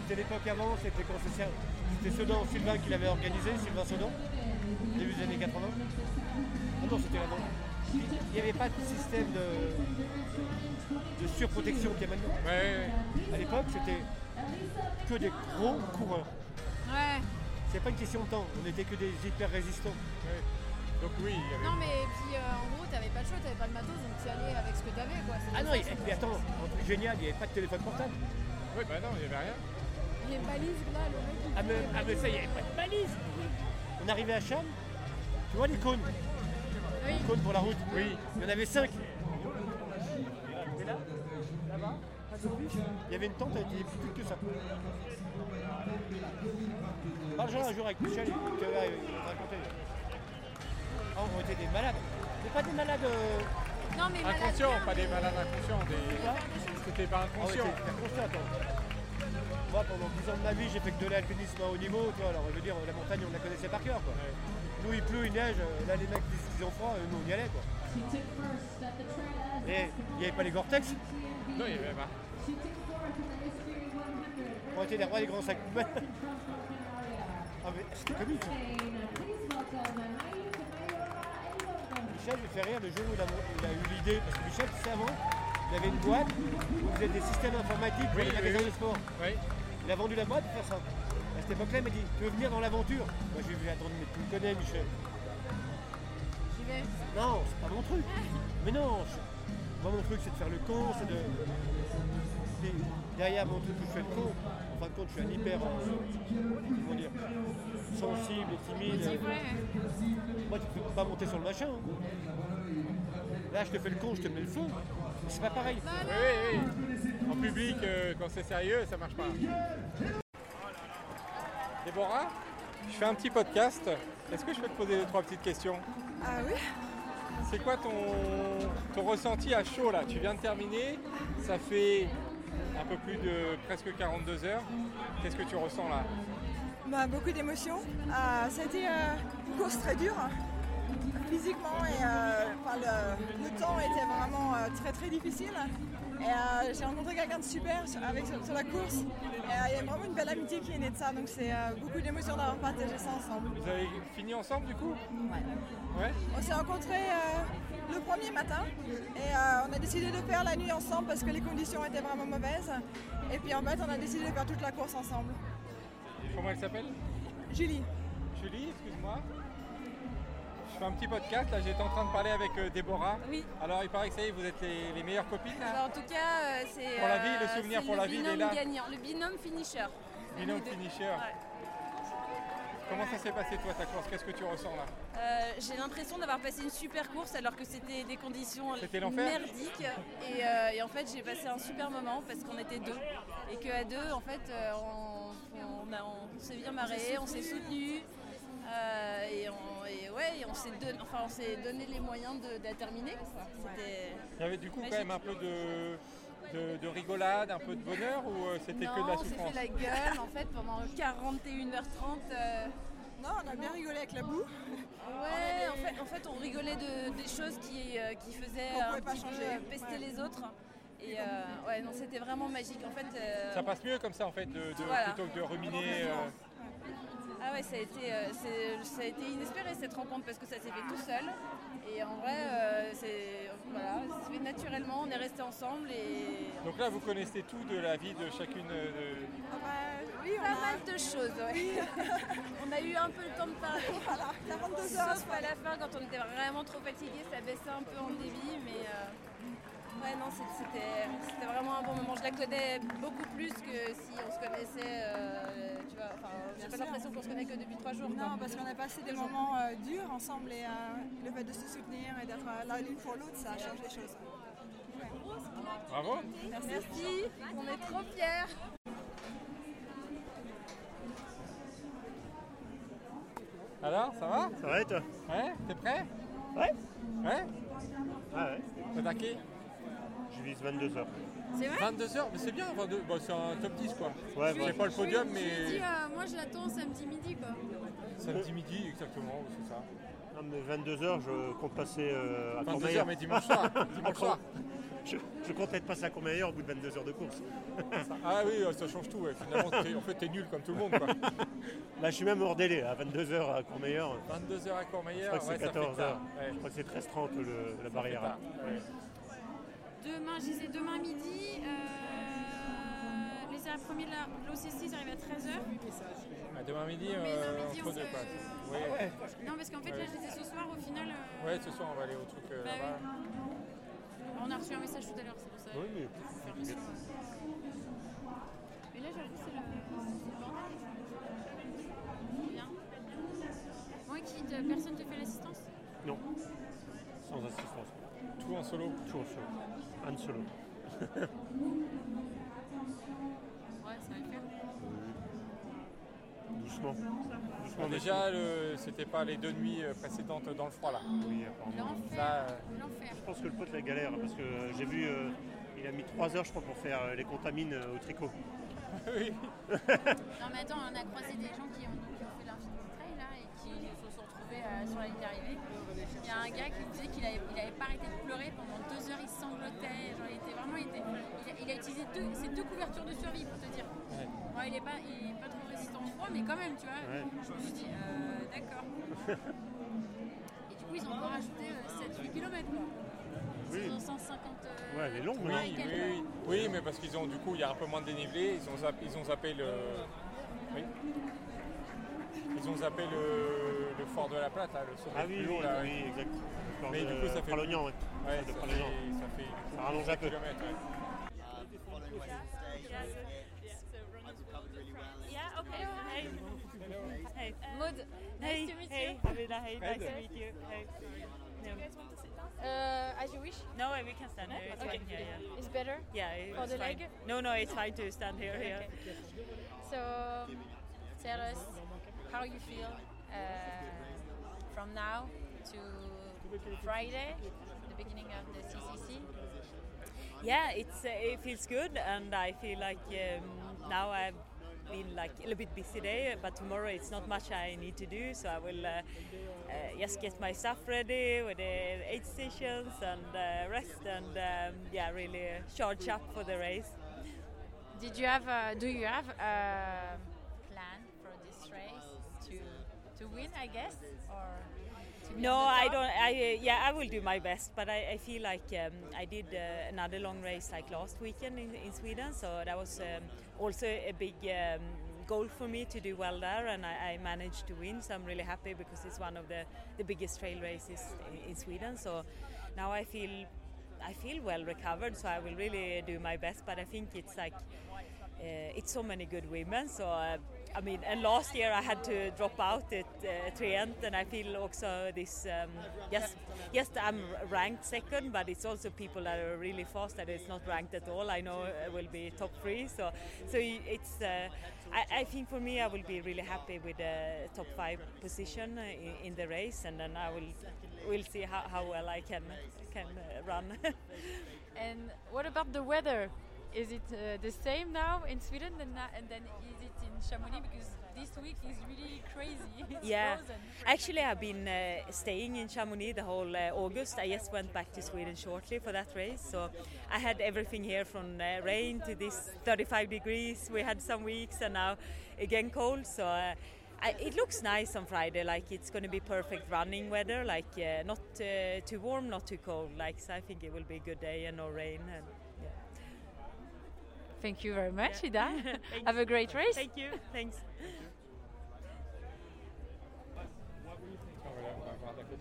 C'était l'époque avant, c'était quand C'était Sedan, Sylvain qui l'avait organisé, Sylvain Sedan, début des années 80. Ah non, c'était avant. Il n'y avait pas de système de, de surprotection qu'il y a maintenant. À l'époque, c'était que des gros coureurs. Ouais. C'est pas une question de temps, on n'était que des hyper résistants. Donc oui, il y avait... Non mais puis euh, en gros t'avais pas le choix, t'avais pas le matos donc tu y allais avec ce que t'avais quoi. Ah non, et puis attends, génial, il n'y avait pas de téléphone portable. Oui, bah non, il n'y avait rien. Les balises là, le mec Ah mais, ah, mais balises. ça, il n'y avait pas de balise. On arrivait à Cham, tu vois les cônes Les cônes pour la route Oui. Il y en avait cinq. Et là, là-bas, il y avait une tente, elle était plus que ça. Parle-en un jour avec Michel, il te va raconter. Ah, on était des malades. Mais pas des malades. euh, Non mais malade Inconscients, pas des malades inconscients, des... C'était pas Ah ouais, inconscient. Moi, pendant 10 ans de ma vie, j'ai fait que de l'alpinisme à haut niveau, tu vois, alors je veux dire, la montagne, on la connaissait par cœur, quoi. Nous, il pleut, il neige, euh, là, les mecs disent qu'ils ont froid, euh, nous, on y allait, quoi. Et il n'y avait pas les Gore-Tex, Non, il y avait pas. On était rois des grands sacs poubelles. Ah, mais c'était comique, hein. Michel, il fait rire le jour où il a, il a eu l'idée, parce que Michel, tu sais, avant, il avait une boîte où vous avez des systèmes informatiques pour Oui, les magasins oui. de sport. Il a vendu la boîte pour faire ça. À cette époque-là, il m'a dit Tu veux venir dans l'aventure? Moi, j'ai vu Attends, mais tu me connais, Michel. J'y vais. Non, c'est pas mon truc. Mais non, je- moi mon truc c'est de faire le con, c'est de. Derrière mon truc où je fais le con, en fin de compte je suis un hyper euh, dire sensible et timide. Moi tu peux pas monter sur le machin. hein. Là je te fais le con, je te mets le feu. C'est pas pareil. Oui, oui, oui. En public, euh, quand c'est sérieux, ça marche pas. Déborah, je fais un petit podcast. Est-ce que je peux te poser deux, trois petites questions? Ah oui C'est quoi ton, ton ressenti à chaud là? Tu viens de terminer, ça fait un peu plus de presque 42 heures. Qu'est-ce que tu ressens là? Bah, Beaucoup d'émotions. Euh, ça a été euh, une course très dure, physiquement, et euh, le temps était vraiment euh, très très difficile. Et euh, j'ai rencontré quelqu'un de super sur, avec, sur, la course. Et euh, il y a vraiment une belle amitié qui est née de ça, donc c'est euh, beaucoup d'émotions d'avoir partagé ça ensemble. Vous avez fini ensemble du coup Ouais. Ouais On s'est rencontrés le premier matin et on a décidé de faire la nuit ensemble parce que les conditions étaient vraiment mauvaises. Et puis en fait, on a décidé de faire toute la course ensemble. Comment elle s'appelle? Julie. Julie, excuse-moi. Fais un petit podcast, là j'étais en train de parler avec euh, Déborah. Oui. Alors il paraît que ça y est, vous êtes les, les meilleures copines là Bah, en tout cas, euh, c'est. Pour la vie, le euh, souvenir pour la vie, il est binôme là. gagnant, le binôme finisher. Binôme finisher. Ouais. Comment ça s'est passé toi ta course? Qu'est-ce que tu ressens là? Euh, J'ai l'impression d'avoir passé une super course alors que c'était des conditions merdiques. Et, euh, et en fait, j'ai passé un super moment parce qu'on était deux. Et qu'à deux, en fait, on, on s'est bien marré, on s'est soutenus. Euh, et, on, et ouais, et on s'est donné, enfin, on s'est donné les moyens de, de la terminer. Il y avait du coup magique. quand même un peu de, de, de rigolade, un peu de bonheur ou euh, c'était que de la Non, on s'est souffrance fait la gueule en fait pendant 41h30. euh, Non, on a bien rigolé avec la boue. Ouais, en fait, en fait, on rigolait de, des choses qui, euh, qui faisaient un pas petit changer. pester Ouais. les autres. Et euh, ouais, non, c'était vraiment magique. En fait, euh, Ça passe mieux comme ça en fait, de, de- Voilà. plutôt que de ruminer. euh, Ah ouais, ça a été, euh, ça a été inespéré cette rencontre parce que ça s'est fait tout seul. Et en vrai, euh, c'est voilà, ça s'est fait naturellement. On est restés ensemble et Donc là vous connaissez tout de la vie de chacune euh, de... oui, pas mal de choses. ouais. on a eu un peu le temps de parler. Voilà, 42 heures. Sauf à la fin, quand on était vraiment trop fatigué, ça baissait un peu en débit, mais euh, ouais, non, c'était c'était vraiment un bon moment. Je la connais beaucoup plus que si on se connaissait, euh, tu vois. Enfin, j'ai pas l'impression qu'on se connaît que depuis trois jours. quoi. Non, parce qu'on a passé des moments euh, durs ensemble et euh, le fait de se soutenir et d'être là l'une pour l'autre, ça change les choses. Bravo Merci, on est trop fiers. Alors, ça va? Ça va et toi? Ouais, t'es prêt? Ouais. Ouais? Ah ouais. Attaqué Je vise 22 heures. C'est vrai 22 heures, mais c'est bien, 22, bon, c'est un top 10 quoi. Ouais, c'est pas le podium, mais euh, moi je l'attends samedi midi quoi. samedi midi exactement, c'est ça. Non mais 22 heures, je compte passer euh, à 22 Courmayeur. heures, mais dimanche soir, dimanche soir. Je, je compte être passé à Courmayeur au bout de 22 heures de course. Ah oui, ça change tout, ouais. finalement, t'es- en fait t'es nul comme tout le monde quoi. Là je suis même hors délai, à 22 heures à Courmayeur. 22 heures à Je Courmayeur, crois que ouais, c'est fait 14 tard. heures. Ouais. Je crois que c'est 13h30 le- la barrière. Demain, je disais demain midi, euh, les heures premiers de l'OCC ils arrivent à 13h. Ah, demain midi, Mais euh, demain midi, entre on deux se- quoi. Ah Ouais. Non, parce qu'en fait, là, je disais ce soir, au final. euh, Ouais, ce soir on va aller au truc euh, Bah là-bas. On a reçu un message tout à l'heure, c'est pour ça. Oui, mais-. Mais là, j'avoue, c'est le, c'est le bordel. Bien. Moi, qui personne te fait l'assistance? Non, sans assistance. Tout en solo Tout en solo. Un solo. Ouais, ça va le faire. Doucement. Doucement. Bon, déjà, le- c'était pas les deux nuits euh, précédentes dans le froid là. Oui, apparemment. Euh, L'enfer. Je pense que le pote la galère parce que euh, j'ai vu, euh, il a mis 3 heures je crois pour faire les contamines au tricot. oui. Non, mais attends, on a croisé des gens qui ont, qui ont fait l'infinity trail là et qui se sont retrouvés euh, sur la ligne d'arrivée. Il y a un gars qui disait qu'il avait, il avait pas arrêté de pleurer pendant deux heures, il sanglotait. Genre, il était vraiment, il, était- il a, il a utilisé deux, ses deux couvertures de survie pour te dire. Ouais. Bon, il est pas, il est pas trop résistant au froid, mais quand même, tu vois. Ouais. Je me suis dit, euh, d'accord. Et du coup, ils ont encore rajouté 7-8 km quoi. Oui. Ils ont 150 euh, Ouais, elle est longue, points oui, oui, oui. Oui, mais parce qu'ils ont du coup, il y a un peu moins de dénivelé. Ils ont zappé, ils ont zappé le. Oui. Ils ont zappé le, le fort de la Plate, là, le sommet Ah oui, plus oui, haut, là. oui, exact. Le Mais de du coup, ça fait. Pralognan, ouais. Ouais, Le ça, fait, fait rallonge un peu. Yeah, okay. Hey. Hey. Maud, nice hey. to meet hey. you. Avila, hey, nice to meet you. Hey. Uh, as you wish. No, we can stand here. It's Okay. fine here, yeah. It's better? Yeah, it's For the fine. leg? No, no, it's fine to stand here. here. So, tell us how you feel uh, from now to Friday, the beginning of the CCC. Yeah, it's uh, it feels good, and I feel like um, now I've been like a little bit busy day, but tomorrow it's not much I need to do, so I will uh, uh, just get my stuff ready with the aid stations and uh, rest, and um, yeah, really uh, charge up for the race. Did you have? A, do you have win? I guess, or No, I don't. I uh, yeah, I will do my best, but I, I feel like um, I did uh, another long race like last weekend in, in Sweden, so that was um, also a big um, goal for me to do well there, and I, I managed to win. So I'm really happy because it's one of the, the biggest trail races in, in Sweden. So now I feel I feel well recovered, so I will really do my best. But I think it's like uh, it's so many good women. So uh, I mean, and last year I had to drop out at uh, Trient, and I feel also this. Um, yes, yes, I'm ranked second, but it's also people that are really fast that is not ranked at all. I know uh, will be top three. So, so it's. Uh, I, I think for me, I will be really happy with the top five position uh, in, in the race, and then I will. We'll see how, how well I can can uh, run. And what about the weather? Is it uh, the same now in Sweden na- and then is it in Chamonix? Because this week is really crazy. It's yeah, frozen. actually, I've been uh, staying in Chamonix the whole uh, August. I just went back to Sweden shortly for that race, so I had everything here from uh, rain to this 35 degrees. We had some weeks, and now again cold. So. Uh, I, it looks nice on Friday, like it's going to be perfect running weather, like uh, not uh, too warm, not too cold. Like so, I think it will be a good day and no rain. And yeah. Thank you very much, Ida. Have a great race. Thank you. Thanks.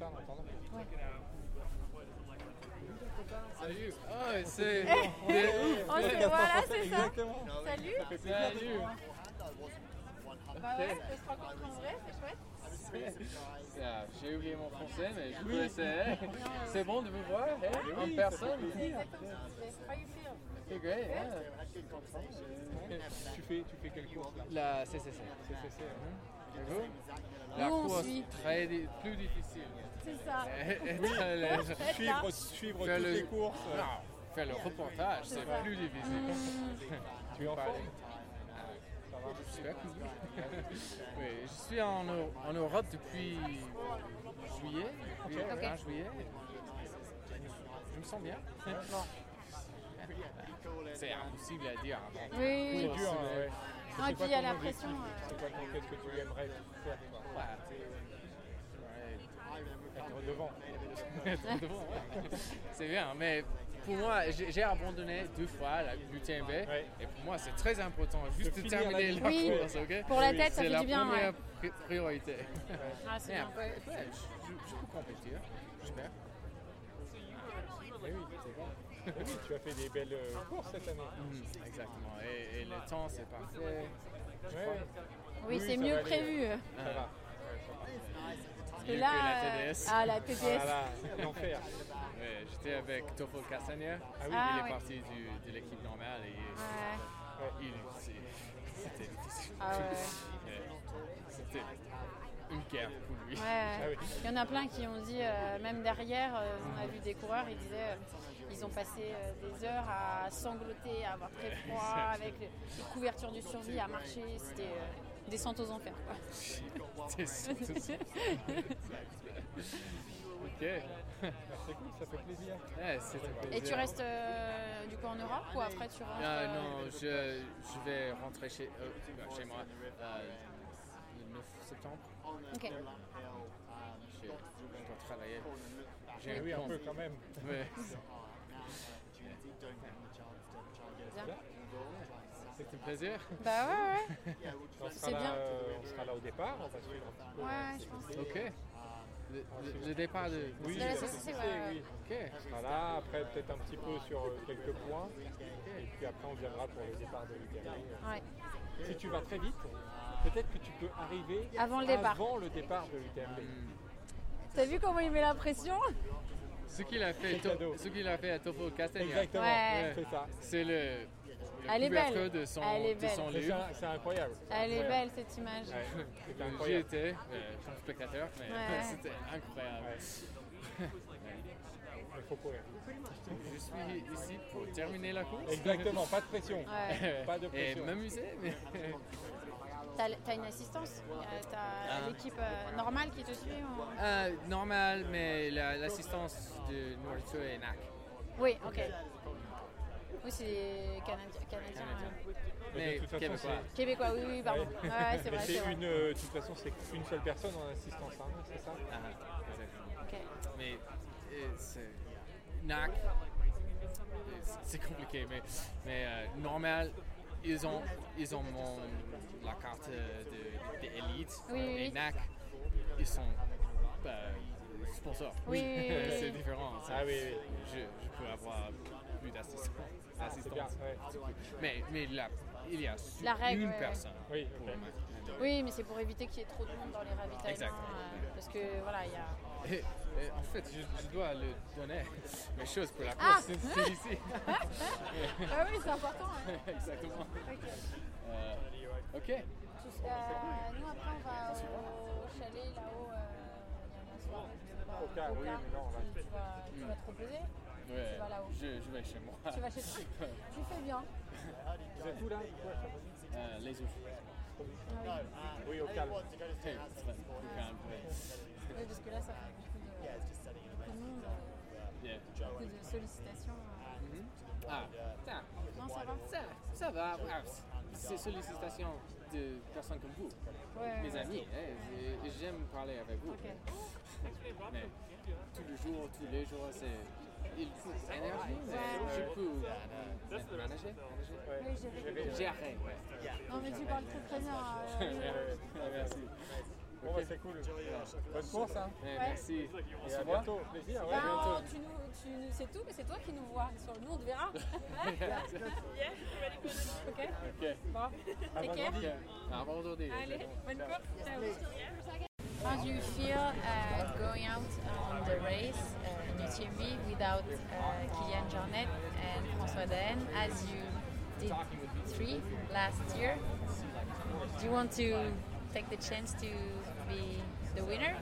Dakota en attendant. Salut Ah, c'est... Eh, on se- voilà, c'est ça. Exactement. Salut. Salut. Bah ouais, on se rencontre en vrai, c'est chouette. Ah, J'ai oublié mon français, mais je connaissais. C'est bon de vous voir hein, en personne? C'est great. Tu fais, tu fais quelle course là? La CCC. CCC. Vous La Nous, course suit. très plus difficile. C'est ça. Oui. Suivre, suivre Faire toutes le- les courses. Non, faire le reportage, C'est plus difficile. Tu es en forme oui, je suis en, en Europe depuis juillet, depuis Ok. 20 juillet. Je me sens bien. C'est impossible à dire. avant. Oui, oui, C'est dur, hein, ouais. C'est et puis il y a la pression, euh. C'est quoi ton- qu'est-ce que tu aimerais faire? Toi Être devant. Être devant, ouais. C'est bien, mais pour moi, j'ai abandonné deux fois la l'UTMB. Et pour moi, c'est très important juste de la terminer la, Oui, course, ok? pour la tête, ça C'est fait la du bien, première ouais. pri- priorité. Ah, c'est Et bien. après, ouais, je, je- je peux compétir, j'espère. Oui, c'est bon. Oui, tu as fait des belles euh, courses cette année. Mhm, exactement. Et, et le temps, c'est parfait. Ouais. Oui, c'est mieux prévu. Ah. Ça va. Parce que là, la euh, TDS. ah, la TDS. Voilà, l'enfer. Ouais, J'étais avec Toffel Castaner. Ah oui. Ah il est ouais. parti du- de l'équipe normale et Ouais. il- c'est- c'était difficile. Ah ouais. C'était une guerre pour lui. Ouais, Ah oui. il y en a plein qui ont dit, euh, même derrière, euh, on a vu des coureurs, ils disaient, euh, ils ont passé euh, des heures à sangloter, à avoir très froid, avec les, couvertures du survie, à marcher, c'était euh, descente aux enfers. quoi. Ok. C'est cool, ça fait plaisir. Ouais, Et plaisir. tu restes euh, du coup en Europe ou après tu rentres Ah, euh, non, je, je vais rentrer chez, euh, chez moi euh, le 9 septembre. Ok. Je, je dois travailler. Oui, un peu quand même. Ouais. C'est un plaisir. Bah ouais, ouais. On C'est sera, là, bien. euh, on sera là au départ, on va suivre un petit peu. Ouais, je pense. Ok. Le, le- le départ de. Oui, De la ouais. oui. Ok. On sera là, après peut-être un petit peu sur euh, quelques points. Et puis après on viendra pour le départ de l'UTMB. Ouais. Si tu vas très vite, peut-être que tu peux arriver Avant le départ. avant le départ de l'UTMB. T'as vu comment il met la pression? Ce qu'il a fait, ce qu'il a fait à Topo Castagna. Exactement, Ouais. c'est ça. C'est le. Elle est belle. De son, Elle est de son livre. c'est- C'est incroyable. Elle est belle cette image. Ouais, c'est J'y incroyable. étais euh, comme spectateur, mais Ouais. c'était incroyable. Il faut courir. Je suis ici pour terminer la course. Exactement, pas de pression. Ouais. Pas de Et pression. m'amuser, mais. T'as t'as une assistance Euh, T'as Ah. l'équipe euh, normale qui te suit ou- Euh, normal, mais la- l'assistance de nourriture est NAC. Oui, ok. Oui, c'est des Canadi- Canadiens. ouais. Mais de toute façon, québécois. Québécois, oui, oui, pardon. Ouais. Ouais, ouais, c'est vrai, vrai. une, euh, de toute façon, c'est une seule personne en assistance, hein, c'est ça? Ah, exactement. Ok. Mais c'est NAC, c'est compliqué, mais, mais euh, normal, ils ont, ils ont mon, la carte de, de Elite Oui, oui, et oui. NAC, ils sont euh, sponsors. Oui, oui, oui, oui, c'est différent. ça. Ah oui, oui. Je, je peux avoir plus d'assistance. Ah, ouais. Mais, mais là, il y a La règle, une ouais, ouais. personne Oui, pour ok. ma- Oui, mais c'est pour éviter qu'il y ait trop de monde dans les ravitaillements. Exactement. euh, parce que voilà, il y a. Et- et en fait, je, je dois le donner mes choses pour la Ah course. C'est- c'est ici. Ah oui, c'est important. hein. Exactement. Ok. Euh, ok. Tu- euh, nous, après, on va au chalet là-haut. euh, Il y a la soirée. je sais pas, Au cas, oui, mais non, on va- Tu, tu vas, tu vas te reposer Ouais, Tu vas là-haut. je, je vais chez moi. Tu vas chez toi Tu fais bien. Vous êtes où là? Euh, les ouf. Oui, au calme. Hey, c'est pas- au calme, ouais. Oui, parce que là, ça fait beaucoup de, beaucoup de monde, euh, Yeah. beaucoup de sollicitations. euh. Mhm. Ah, ça, Non, ça va ça, ça va. Ah, c'est sollicitations de personnes comme vous, Ouais, mes ouais. amis. hein, J'aime parler avec vous. Ok. Mais tous les jours, tous les jours, c'est. Il faut énergie, mais Ouais. je peux euh, manager, Oui, gérer. gérer, ouais. Non, mais tu parles très très bien. euh, Merci. Bon, bah, c'est cool. Bonne course, hein. Ouais. Merci. Et à bientôt. Plaisir, ouais. Ben, tu nous, tu nous- c'est tout, mais c'est toi qui nous vois. Sur nous, on te verra. ok. Ok. Bon, take care. Ok. Au revoir aujourd'hui. Allez, bonne course. Ciao. How do you feel uh, going out on the race uh, in UTMB without uh, Kylian Jornet and François Daen as you did three last year? Do you want to take the chance to be the winner?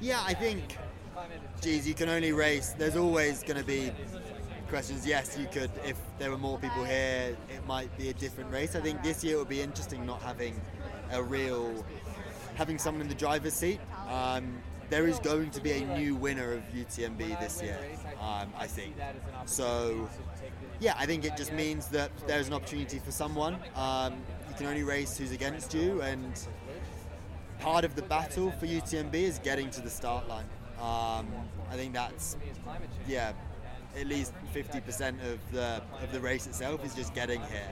Yeah, I think, geez, you can only race. There's always going to be questions. Yes, you could, if there were more people here, it might be a different race. I think this year it would be interesting not having a real, having someone in the driver's seat. Um, there is going to be a new winner of UTMB this year, um, I think. So, yeah, I think it just means that there's an opportunity for someone. Um, you can only race who's against you, and part of the battle for UTMB is getting to the start line. Um, I think that's yeah, at least 50% of the of the race itself is just getting here.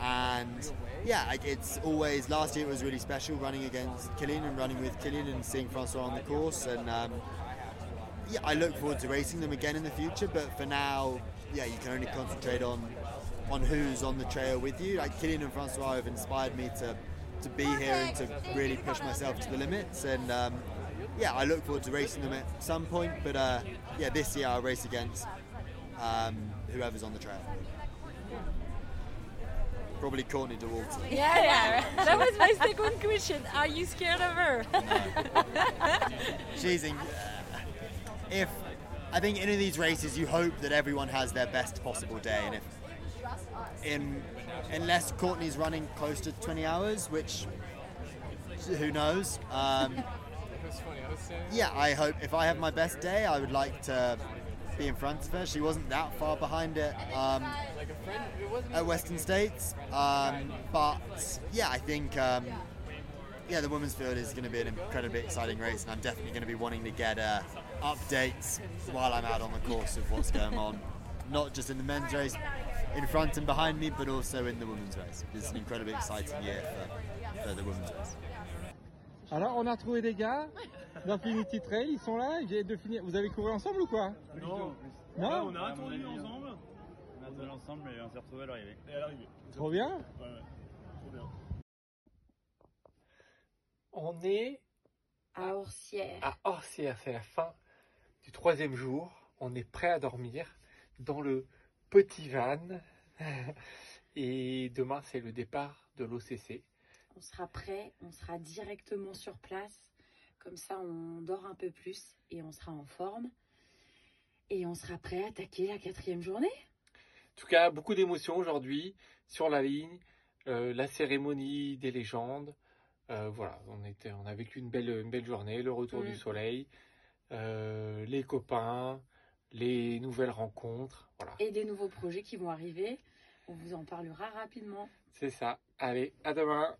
And yeah, like it's always last year it was really special running against Killian and running with Killian and seeing Francois on the course. And um, yeah, I look forward to racing them again in the future. But for now, yeah, you can only concentrate on on who's on the trail with you. Like Killian and Francois have inspired me to to be here and to really push myself to the limits. And um, yeah, I look forward to racing them at some point. But uh, yeah, this year I'll race against um, whoever's on the track. Probably Courtney DeWalton. Yeah, yeah. That was my second question. Are you scared of her? She's in, if I think in any of these races you hope that everyone has their best possible day, and if in unless Courtney's running close to 20 hours, which who knows. Um, yeah, I hope if I have my best day, I would like to be in front of her. She wasn't that far behind it um, at Western States, um, but yeah, I think um, yeah, the women's field is going to be an incredibly exciting race, and I'm definitely going to be wanting to get uh, updates while I'm out on the course of what's going on. not just in the men's race in front and behind me, but also in the women's race. It's an incredibly exciting year for, for the women's race. Alors, on a retrouvé des gars d'Infinity Trail, ils sont là, ils viennent de finir. Vous avez couru ensemble ou quoi? Non. Non Ouais, on a attendu ensemble. On a attendu ensemble, mais on s'est retrouvés à l'arrivée. Et à l'arrivée. Trop bien Ouais, ouais. Trop bien. On est à Orsières. À Orsières, c'est la fin du troisième jour. On est prêt à dormir dans le petit van. Et demain, c'est le départ de l'OCC. On sera prêt, on sera directement sur place. Comme ça, on dort un peu plus et on sera en forme. Et on sera prêt à attaquer la quatrième journée. En tout cas, beaucoup d'émotions aujourd'hui sur la ligne. Euh, la cérémonie des légendes. Euh, voilà, on, était, on a vécu une belle, une belle journée, le retour Mm. du soleil, euh, les copains, les nouvelles rencontres. Voilà, Et des nouveaux projets qui vont arriver. On vous en parlera rapidement. c'est ça. Allez, à demain.